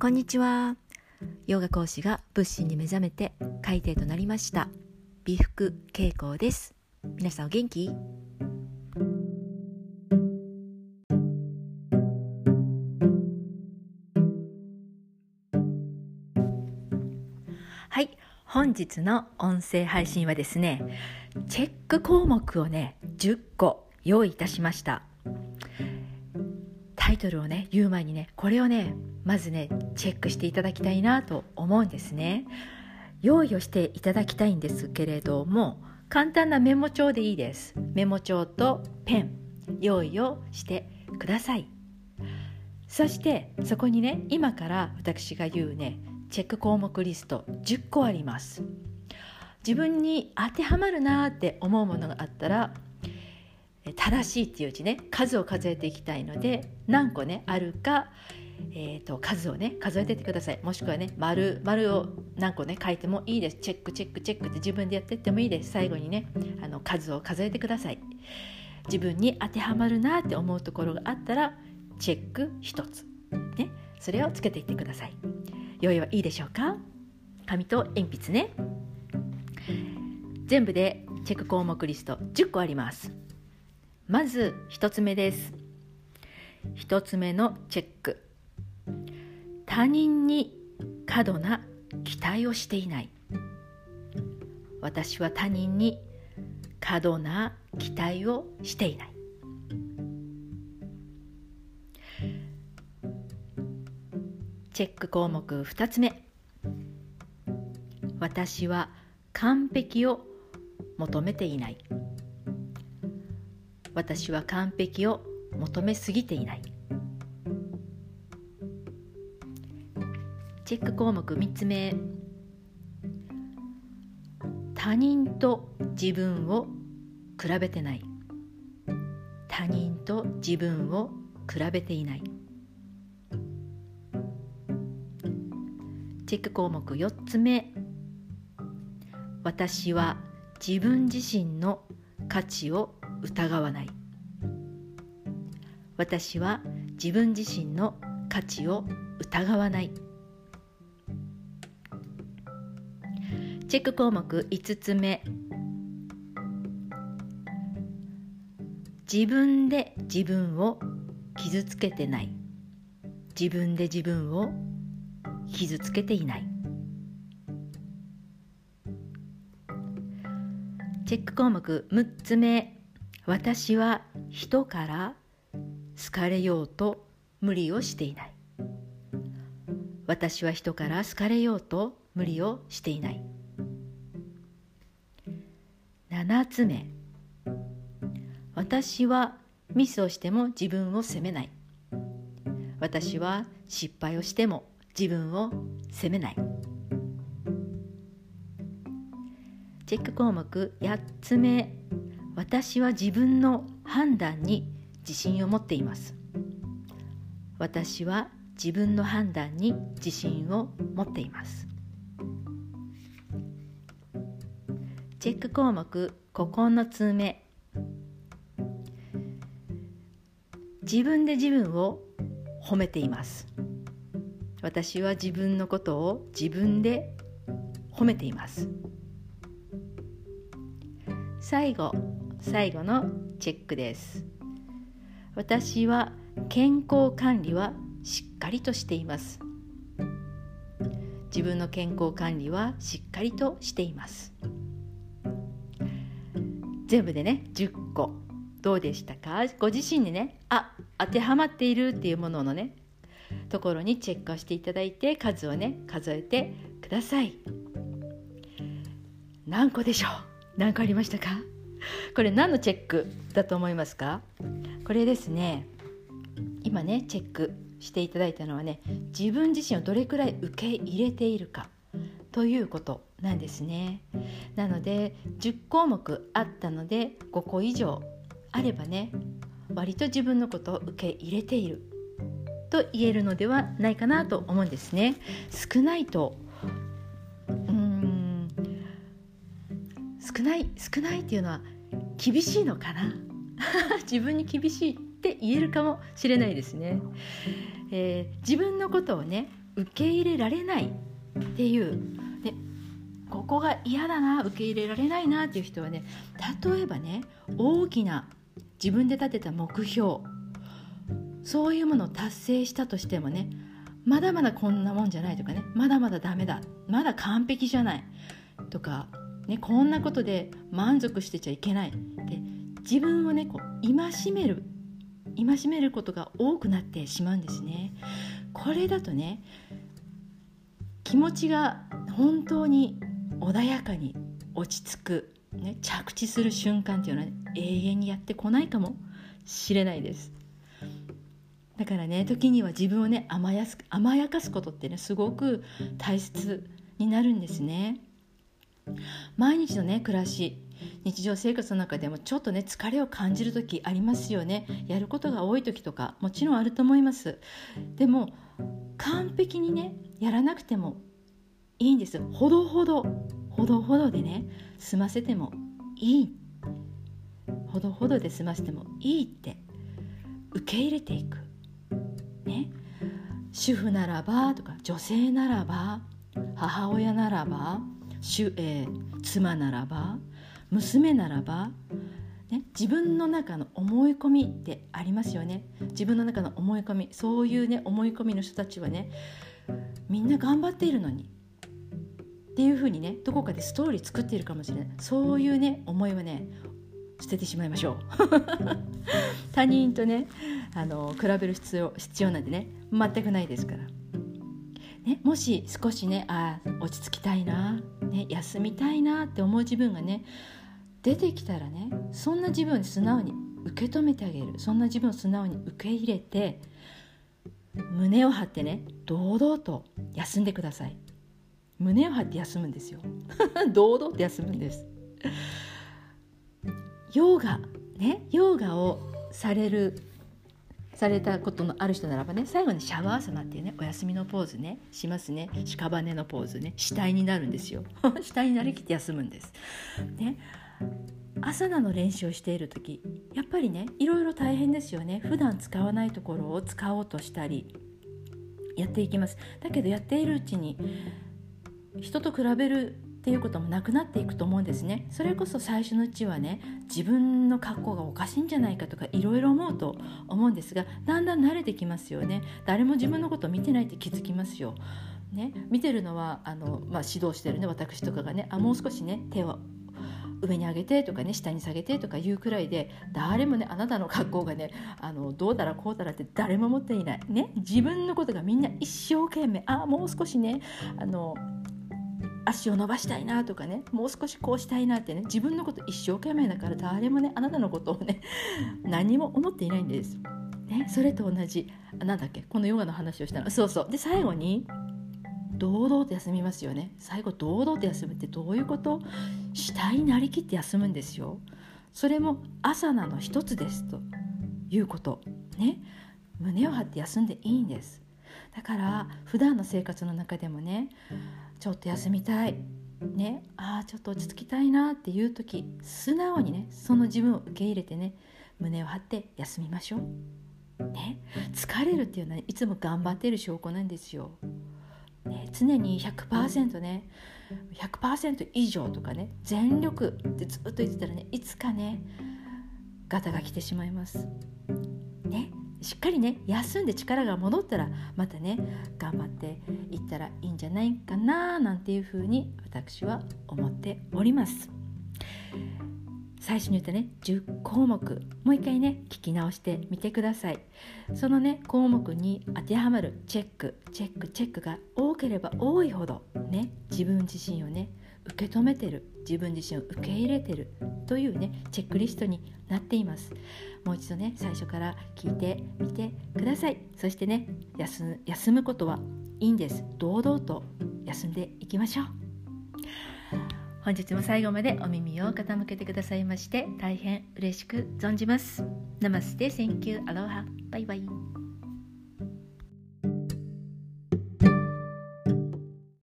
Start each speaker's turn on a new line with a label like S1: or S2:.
S1: こんにちは。ヨガ講師が仏心に目覚めて海底となりました。美福恵子です。皆さんお元気？はい。本日の音声配信はですねチェック項目をね10個用意いたしました。タイトルをね言う前にねこれをねまずねチェックしていただきたいなと思うんですね。用意をしていただきたいんですけれども簡単なメモ帳でいいです。メモ帳とペン用意をしてください。そしてそこにね今から私が言うねチェック項目リスト10個あります。自分に当てはまるなーって思うものがあったら正しいっていううちね。数を数えていきたいので何個ねあるか、えーと、数をね数えてってください。もしくはね丸丸を何個ね書いてもいいです。チェックチェックチェックって自分でやってってもいいです。最後にねあの数を数えてください。自分に当てはまるなって思うところがあったらチェック1つ。ね。それをつけていってください。用意はいいでしょうか？紙と鉛筆ね。全部でチェック項目リスト10個あります。まず1つ目です。1つ目のチェック。他人に過度な期待をしていない。私は他人に過度な期待をしていない。チェック項目2つ目。私は完璧を求めていない。私は完璧を求めすぎていない。チェック項目3つ目。他人と自分を比べてない。他人と自分を比べていない。チェック項目4つ目。私は自分自身の価値を疑わない。私は自分自身の価値を疑わない。チェック項目5つ目。自分で自分を傷つけてない。自分で自分を傷つけていない。チェック項目6つ目。私は人から好かれようと無理をしていない。私は人から好かれようと無理をしていない。7つ目。私はミスをしても自分を責めない。私は失敗をしても自分を責めない。チェック項目8つ目。私は自分の判断に自信を持っています。私は自分の判断に自信を持っています。チェック項目9つ目自分で自分を褒めています。私は自分のことを自分で褒めています。最後最後のチェックです。私は健康管理はしっかりとしています。自分の健康管理はしっかりとしています。全部でね10個どうでしたか？ご自身にねあ当てはまっているっていうもののねところにチェックをしていただいて数をね数えてください。何個でしょう？何個ありましたか？これ何のチェックだと思いますか？これですね。今ねチェックしていただいたのはね自分自身をどれくらい受け入れているかということなんですね。なので10項目あったので5個以上あればね割と自分のことを受け入れていると言えるのではないかなと思うんですね。少ないとない少ないっていうのは厳しいのかな？自分に厳しいって言えるかもしれないですね、えー、自分のことをね受け入れられないっていうでここが嫌だな受け入れられないなっていう人はね例えばね大きな自分で立てた目標そういうものを達成したとしてもねまだまだこんなもんじゃないとかねまだまだダメだまだ完璧じゃないとか、ね、こんなことで満足してちゃいけない。で自分をねこう戒める戒めることが多くなってしまうんですね。これだとね気持ちが本当に穏やかに落ち着く、ね、着地する瞬間っていうのは、ね、永遠にやってこないかもしれないです。だからね時には自分をね甘やす甘やかすことってねすごく大切になるんですね。毎日のね暮らし日常生活の中でもちょっとね疲れを感じる時ありますよね。やることが多い時とかもちろんあると思います。でも完璧にねやらなくてもいいんです。ほどほどほどほどでね済ませてもいい。ほどほどで済ませてもいいって受け入れていく。ね。主婦ならばとか女性ならば母親ならば主、えー、妻ならば娘ならば、ね、自分の中の思い込みってありますよね。自分の中の思い込みそういうね思い込みの人たちはねみんな頑張っているのに。っていうふうにねどこかでストーリー作っているかもしれない。そういうね思いはね捨ててしまいましょう。他人とねあの比べる必要必要なんてね全くないですから、ね、もし少しねあ落ち着きたいな、ね、休みたいなって思う自分がね出てきたらねそんな自分を素直に受け止めてあげる。そんな自分を素直に受け入れて胸を張ってね堂々と休んでください。胸を張って休むんですよ。堂々と休むんです。ヨーガねヨーガをされるされたことのある人ならばね最後にシャワーサナっていうねお休みのポーズねしますね。屍のポーズね死体になるんですよ。死体になりきって休むんです。ね。アサナの練習をしている時やっぱりねいろいろ大変ですよね。普段使わないところを使おうとしたりやっていきます。だけどやっているうちに人と比べるっていうこともなくなっていくと思うんですね。それこそ最初のうちはね自分の格好がおかしいんじゃないかとかいろいろ思うと思うんですがだんだん慣れてきますよね。誰も自分のことを見てないって気づきますよ。ね、見てるのはあの、まあ、指導してるね私とかがねあもう少しね手を上に上げてとかね下に下げてとか言うくらいで誰もねあなたの格好がねあのどうだらこうだらって誰も持っていない。ね自分のことがみんな一生懸命あもう少しねあの足を伸ばしたいなとかねもう少しこうしたいなってね自分のこと一生懸命だから誰もねあなたのことをね何も思っていないんです。ね、それと同じなんだっけこのヨガの話をしたの。そうそう。で最後に堂々と休みますよね。最後堂々と休むってどういうこと？死体になりきって休むんですよ。それも朝なの一つですと。いうこと。ね。胸を張って休んでいいんです。だから普段の生活の中でもねちょっと休みたい。ね。ああちょっと落ち着きたいなっていう時素直にねその自分を受け入れてね胸を張って休みましょう。ね。疲れるっていうのはいつも頑張ってる証拠なんですよ。ね、常に100%ね100%以上とかね全力ってずっと言ってたらねいつかねガタが来てしまいます。しっかりね休んで力が戻ったらまたね頑張っていったらいいんじゃないかななんていうふうに私は思っております。最初に言ったね10項目もう一回ね聞き直してみてくださいそのね項目に当てはまるチェックチェックチェックが多ければ多いほどね自分自身をね受け止めてる。自分自身を受け入れてる。というねチェックリストになっています。もう一度ね最初から聞いてみてください。そしてね休むことはいいんです。堂々と休んでいきましょう。本日も最後までお耳を傾けてくださいまして大変嬉しく存じます。ナマステ、 Thank you、アロハ、バイバイ。